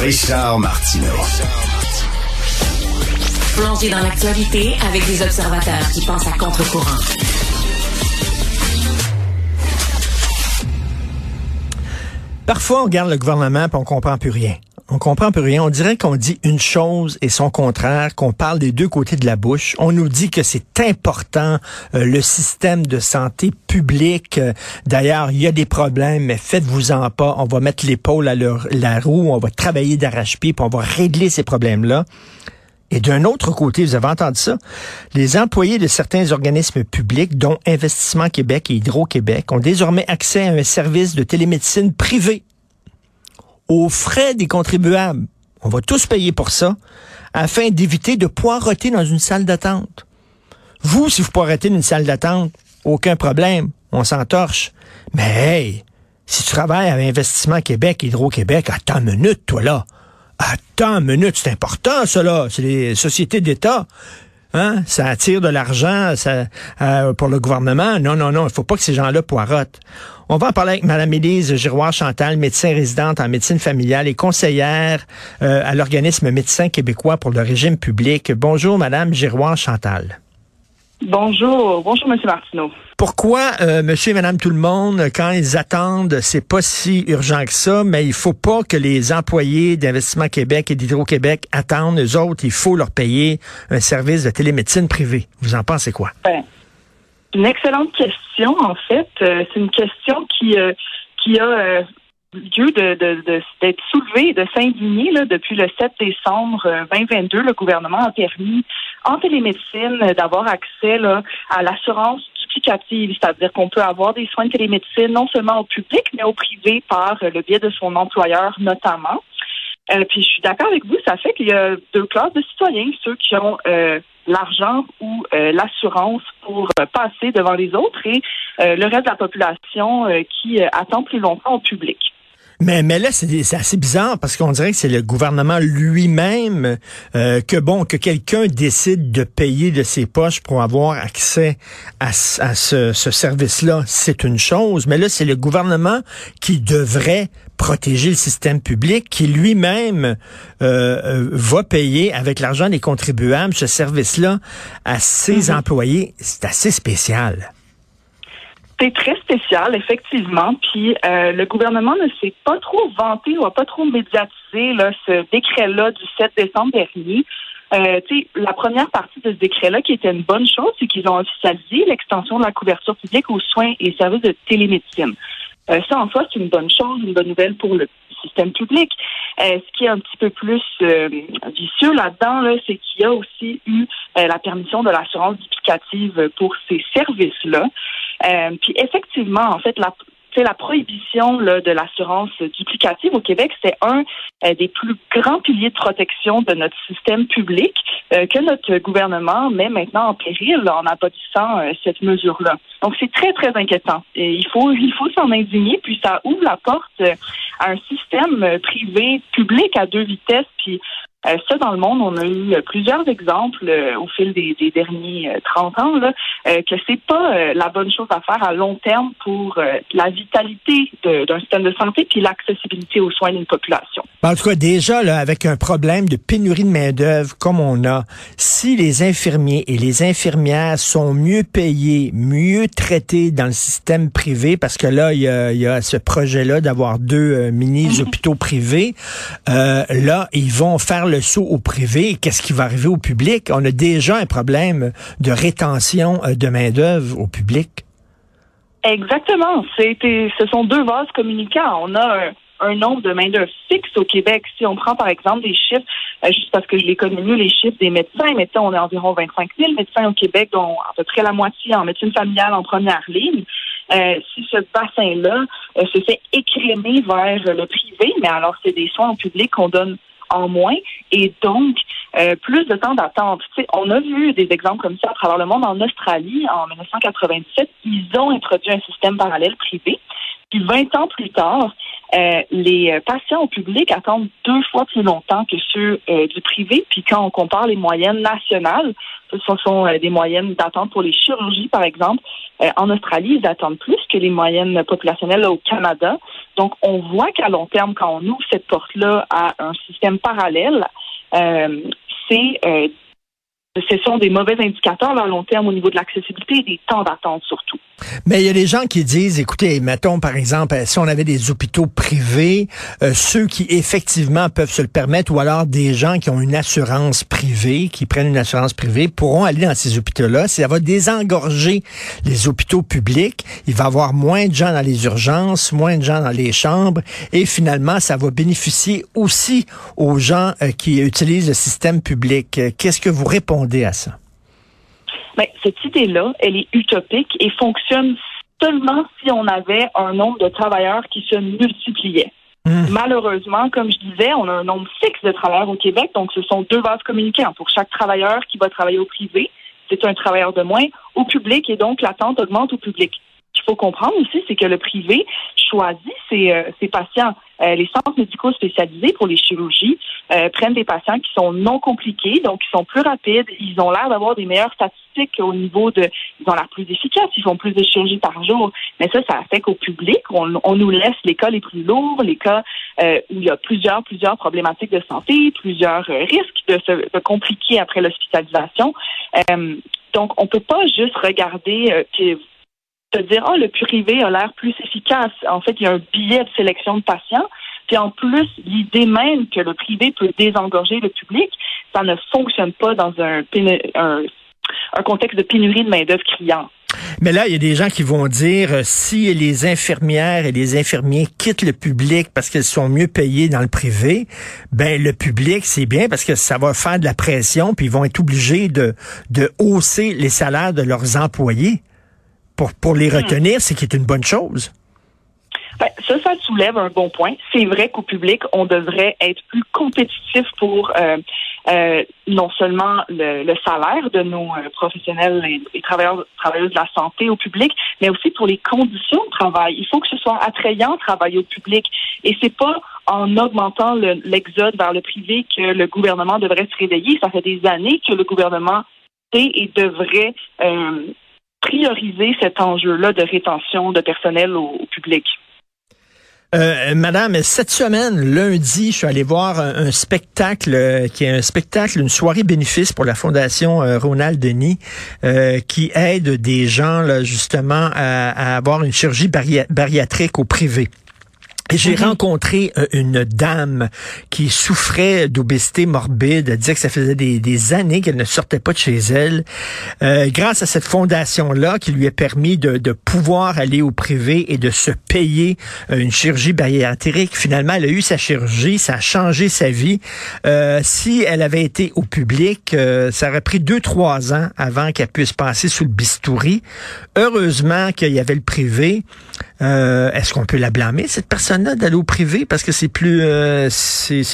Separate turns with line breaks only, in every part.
Richard Martineau.
Plongé dans l'actualité avec des observateurs qui pensent à contre-courant.
Parfois, on regarde le gouvernement et on comprend plus rien. On comprend plus rien. On dirait qu'on dit une chose et son contraire, qu'on parle des deux côtés de la bouche. On nous dit que c'est important, euh, le système de santé publique. Euh, D'ailleurs, il y a des problèmes, mais faites-vous-en pas. On va mettre l'épaule à leur, la roue, on va travailler d'arrache-pied, on va régler ces problèmes-là. Et d'un autre côté, vous avez entendu ça, les employés de certains organismes publics, dont Investissement Québec et Hydro-Québec, ont désormais accès à un service de télémédecine privé aux frais des contribuables. On va tous payer pour ça, afin d'éviter de poireauter dans une salle d'attente. Vous, si vous poireautez dans une salle d'attente, aucun problème, on s'entorche. Mais hey, si tu travailles à Investissement Québec, Hydro-Québec, attends une minute, toi là. Attends une minute, c'est important, là. C'est les sociétés d'État. Hein? Ça attire de l'argent ça, euh, pour le gouvernement. Non, non, non, il faut pas que ces gens-là poirotent. On va en parler avec Mme Élise Giroir-Chantal, médecin résidente en médecine familiale et conseillère euh, à l'organisme Médecins québécois pour le régime public. Bonjour, Mme Giroir-Chantal.
Bonjour, bonjour, Monsieur Martineau.
Pourquoi, euh, monsieur et madame tout le monde, quand ils attendent, c'est pas si urgent que ça, mais il faut pas que les employés d'Investissement Québec et d'Hydro-Québec attendent. Eux autres, il faut leur payer un service de télémédecine privée. Vous en pensez quoi?
Ben, une excellente question, en fait. Euh, c'est une question qui, euh, qui a euh, lieu de, de, de, d'être soulevée, de s'indigner là, depuis le 7 décembre 2022. Le gouvernement a permis en télémédecine d'avoir accès là, à l'assurance c'est-à-dire qu'on peut avoir des soins de télémédecine non seulement au public, mais au privé par le biais de son employeur notamment. Euh, puis je suis d'accord avec vous, ça fait qu'il y a deux classes de citoyens, ceux qui ont euh, l'argent ou euh, l'assurance pour passer devant les autres et le reste de la population qui attend plus longtemps au public.
Mais, mais là, c'est assez bizarre parce qu'on dirait que c'est le gouvernement lui-même euh, que bon que quelqu'un décide de payer de ses poches pour avoir accès à, à ce, ce service-là. C'est une chose, mais là, c'est le gouvernement qui devrait protéger le système public, qui lui-même euh, euh va payer avec l'argent des contribuables ce service-là à ses mm-hmm. employés. C'est assez spécial.
C'est très spécial, effectivement. Puis euh, le gouvernement ne s'est pas trop vanté ou a pas trop médiatisé là, ce décret-là du 7 décembre dernier. Euh, la première partie de ce décret-là, qui était une bonne chose, c'est qu'ils ont officialisé l'extension de la couverture publique aux soins et services de télémédecine. Euh, ça, en soi, c'est une bonne chose, une bonne nouvelle pour le système public. Euh, ce qui est un petit peu plus euh, vicieux là-dedans, là, c'est qu'il y a aussi eu la permission de l'assurance duplicative pour ces services-là. Puis effectivement, en fait, la, la prohibition de l'assurance duplicative au Québec, c'est un euh, des plus grands piliers de protection de notre système public euh, que notre gouvernement met maintenant en péril en abolissant euh, cette mesure-là. Donc c'est très très inquiétant. Et il faut il faut s'en indigner, puis ça ouvre la porte à un système privé public à deux vitesses, puis euh, ça, dans le monde, on a eu euh, plusieurs exemples euh, au fil des, derniers 30 ans là, que c'est pas la bonne chose à faire à long terme pour la vitalité d'un système de santé puis l'accessibilité aux soins d'une population.
En tout cas, déjà, là, avec un problème de pénurie de main-d'œuvre comme on a, si les infirmiers et les infirmières sont mieux payés, mieux traités dans le système privé, parce que là, il y a, y a ce projet-là d'avoir deux mini-hôpitaux privés, là, ils vont faire le saut au privé, qu'est-ce qui va arriver au public? On a déjà un problème de rétention euh, de main-d'œuvre au public.
Exactement. ce sont deux vases communicants. On a un, nombre de main-d'œuvre fixe au Québec. Si on prend par exemple des chiffres, euh, juste parce que je connais mieux, les chiffres des médecins, médecins, on est environ 25 000 médecins au Québec, dont à peu près la moitié en médecine familiale en première ligne. Euh, si ce bassin-là se fait écrémer vers le privé, mais alors c'est des soins au public qu'on donne en moins et donc euh, plus de temps d'attente. on a vu des exemples comme ça à travers le monde. En Australie, en 1997, ils ont introduit un système parallèle privé. Puis 20 ans plus tard, euh, les patients au public attendent deux fois plus longtemps que ceux euh, du privé. Puis quand on compare les moyennes nationales, ce sont euh, des moyennes d'attente pour les chirurgies, par exemple. en Australie, ils attendent plus que les moyennes populationnelles au Canada. Donc, on voit qu'à long terme, quand on ouvre cette porte-là à un système parallèle, c'est ce sont des mauvais indicateurs à long terme au niveau de l'accessibilité et des temps d'attente surtout.
Mais il y a des gens qui disent, écoutez, mettons par exemple, si on avait des hôpitaux privés, euh, ceux qui effectivement peuvent se le permettre, ou alors des gens qui ont une assurance privée, qui prennent une assurance privée, pourront aller dans ces hôpitaux-là. Ça va désengorger les hôpitaux publics. Il va y avoir moins de gens dans les urgences, moins de gens dans les chambres, et finalement, ça va bénéficier aussi aux gens euh, qui utilisent le système public. Qu'est-ce que vous répondez à ça?
Mais cette idée-là, elle est utopique et fonctionne seulement si on avait un nombre de travailleurs qui se multipliait. Hmm. Malheureusement, comme je disais, on a un nombre fixe de travailleurs au Québec, donc ce sont deux vases communicants. Pour chaque travailleur qui va travailler au privé, c'est un travailleur de moins au public et donc l'attente augmente au public. Qu'il faut comprendre aussi, c'est que le privé choisit ses, euh, ses patients. Euh, les centres médicaux spécialisés pour les chirurgies euh, prennent des patients qui sont non compliqués, donc qui sont plus rapides. Ils ont l'air d'avoir des meilleures statistiques au niveau de, ils ont l'air plus efficaces, ils font plus de chirurgies par jour. Mais ça, ça fait qu'au public, on, on, nous laisse les cas les plus lourds, les cas où il y a plusieurs, plusieurs problématiques de santé, plusieurs risques de se de compliquer après l'hospitalisation. donc, on peut pas juste regarder que se dire, oh, le privé a l'air plus efficace. En fait, il y a un billet de sélection de patients. Puis en plus, l'idée même que le privé peut désengorger le public, ça ne fonctionne pas dans un, un, contexte de pénurie de main-d'œuvre criant.
Mais là, il y a des gens qui vont dire euh, si les infirmières et les infirmiers quittent le public parce qu'elles sont mieux payées dans le privé, ben le public c'est bien parce que ça va faire de la pression puis ils vont être obligés de de hausser les salaires de leurs employés pour, les hmm. retenir, c'est qui est une bonne chose.
Ben, ça, ça soulève un bon point. C'est vrai qu'au public, on devrait être plus compétitif pour euh, euh, non seulement le, salaire de nos euh, professionnels et, travailleurs travailleuses de la santé au public, mais aussi pour les conditions de travail. Il faut que ce soit attrayant de travailler au public. Et c'est pas en augmentant l'exode vers le privé que le gouvernement devrait se réveiller. Ça fait des années que le gouvernement sait et devrait prioriser cet enjeu-là de rétention de personnel au, public?
Euh, madame, cette semaine, lundi, je suis allé voir un, spectacle euh, qui est un spectacle, une soirée bénéfice pour la Fondation euh, Ronald Denis, qui aide des gens justement à, avoir une chirurgie bariatrique au privé. J'ai mhm. rencontré euh, une dame qui souffrait d'obésité morbide. Elle disait que ça faisait des, années qu'elle ne sortait pas de chez elle. Euh, grâce à cette fondation-là qui lui a permis de, de, pouvoir aller au privé et de se payer euh, une chirurgie bariatrique, finalement, elle a eu sa chirurgie, ça a changé sa vie. si elle avait été au public, ça aurait pris deux, trois ans avant qu'elle puisse passer sous le bistouri. Heureusement qu'il y avait le privé. Est-ce qu'on peut la blâmer, cette personne d'aller au privé parce que c'est plus euh,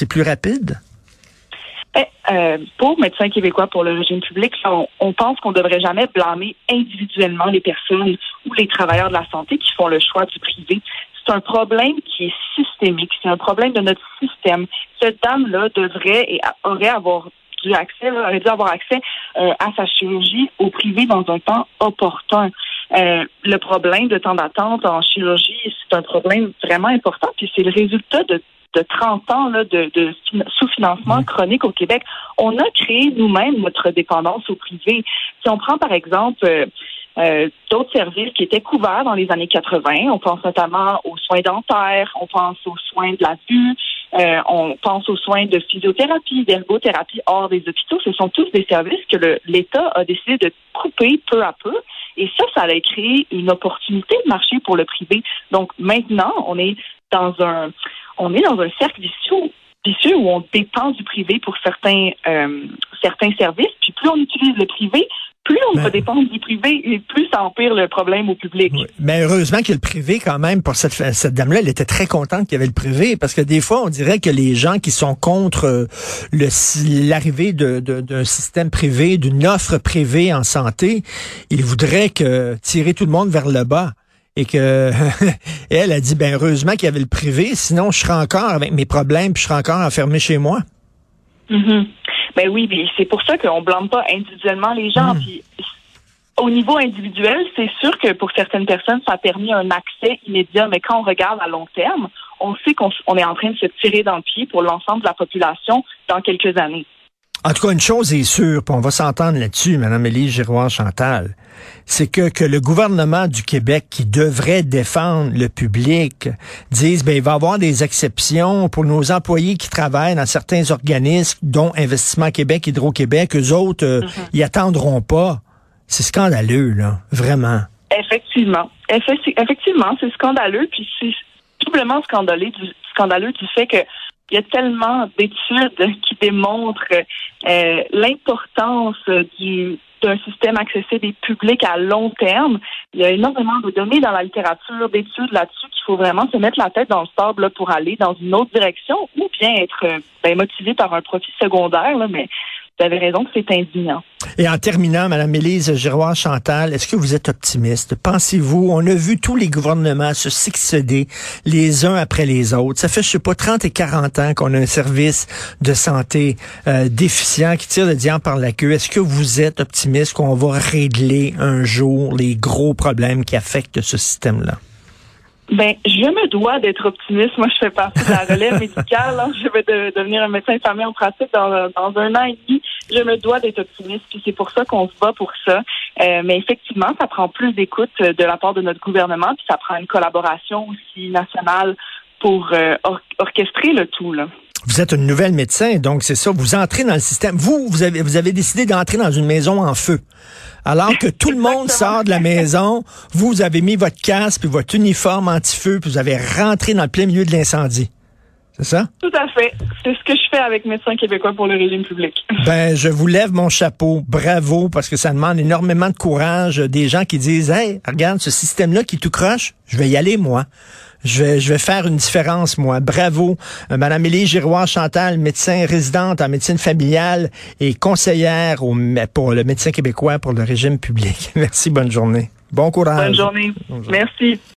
plus rapide?
Eh, euh, pour Médecins québécois pour le régime public, on, pense qu'on ne devrait jamais blâmer individuellement les personnes ou les travailleurs de la santé qui font le choix du privé. C'est un problème qui est systémique, c'est un problème de notre système. Cette dame-là devrait et aurait avoir dû aurait dû avoir accès euh, à sa chirurgie au privé dans un temps opportun. Euh, le problème de temps d'attente en chirurgie, c'est un problème vraiment important, puis c'est le résultat de de 30 ans là, de, de sous-financement mmh. chronique au Québec. On a créé nous-mêmes notre dépendance au privé. Si on prend par exemple euh, euh, d'autres services qui étaient couverts dans les années 80, on pense notamment aux soins dentaires, on pense aux soins de la vue, euh, on pense aux soins de physiothérapie, d'ergothérapie hors des hôpitaux. Ce sont tous des services que l'État a décidé de couper peu à peu. Et ça, ça a créé une opportunité de marché pour le privé. Donc maintenant, on est dans un on est dans un cercle vicieux, vicieux où on dépend du privé pour certains euh, certains services. Puis plus on utilise le privé, plus on va dépendre du privé et plus ça empire le problème au public.
Mais heureusement qu'il y a le privé quand même. Pour cette, cette dame-là, elle était très contente qu'il y avait le privé parce que des fois, on dirait que les gens qui sont contre euh, l'arrivée d'un système privé, d'une offre privée en santé, ils voudraient que tirer tout le monde vers le bas. et que elle a dit, ben heureusement qu'il y avait le privé, sinon je serais encore avec mes problèmes, puis je serais encore enfermé chez moi.
Mm Ben oui, c'est pour ça qu'on blâme pas individuellement les gens. Mm. Puis au niveau individuel, c'est sûr que pour certaines personnes, ça a permis un accès immédiat, mais quand on regarde à long terme, on sait qu'on est en train de se tirer dans le pied pour l'ensemble de la population dans quelques années.
En tout cas, une chose est sûre, puis on va s'entendre là-dessus, Mme Élise Giroir-Chantal, c'est que, que le gouvernement du Québec, qui devrait défendre le public, dise, ben, il va y avoir des exceptions pour nos employés qui travaillent dans certains organismes, dont Investissement Québec, Hydro-Québec, eux autres, euh, mm-hmm. ils attendront pas. C'est scandaleux, là, vraiment.
Effectivement. Effectivement, c'est scandaleux, puis c'est doublement scandaleux du, scandaleux du fait que il y a tellement d'études qui démontrent euh, l'importance du d'un système accessible et public à long terme. Il y a énormément de données dans la littérature, d'études là-dessus qu'il faut vraiment se mettre la tête dans le sable pour aller dans une autre direction ou bien être euh, ben, motivé par un profit secondaire. Là, mais vous avez raison c'est indignant.
Et en terminant, Madame Élise Giroir Chantal, est-ce que vous êtes optimiste? Pensez-vous, on a vu tous les gouvernements se succéder les uns après les autres. Ça fait, je sais pas, 30 et 40 ans qu'on a un service de santé euh, déficient qui tire le diable par la queue. Est-ce que vous êtes optimiste qu'on va régler un jour les gros problèmes qui affectent ce système-là?
Ben, je me dois d'être optimiste. Moi, je fais partie de la relève médicale. Hein. Je vais devenir un médecin famille en pratique dans, dans un an et demi. Je me dois d'être optimiste, puis c'est pour ça qu'on se bat pour ça. Euh, mais effectivement, ça prend plus d'écoute de la part de notre gouvernement, puis ça prend une collaboration aussi nationale pour euh, orchestrer le tout. Là.
Vous êtes une nouvelle médecin, donc c'est ça. Vous entrez dans le système. Vous, vous avez, vous avez décidé d'entrer dans une maison en feu. Alors que tout le monde sort de la maison, vous, vous avez mis votre casque puis votre uniforme anti-feu, puis vous avez rentré dans le plein milieu de l'incendie. C'est ça?
Tout à fait. C'est ce que je fais avec Médecins québécois pour le régime public.
Ben, je vous lève mon chapeau. Bravo, parce que ça demande énormément de courage. Des gens qui disent, hey, regarde, ce système-là qui tout croche, je vais y aller, moi. Je vais, je vais faire une différence, moi. Bravo. Euh, Madame Élie Giroir Chantal, médecin résidente en médecine familiale et conseillère au, pour le médecin québécois pour le régime public. Merci, bonne journée. Bon courage.
Bonne journée. Merci.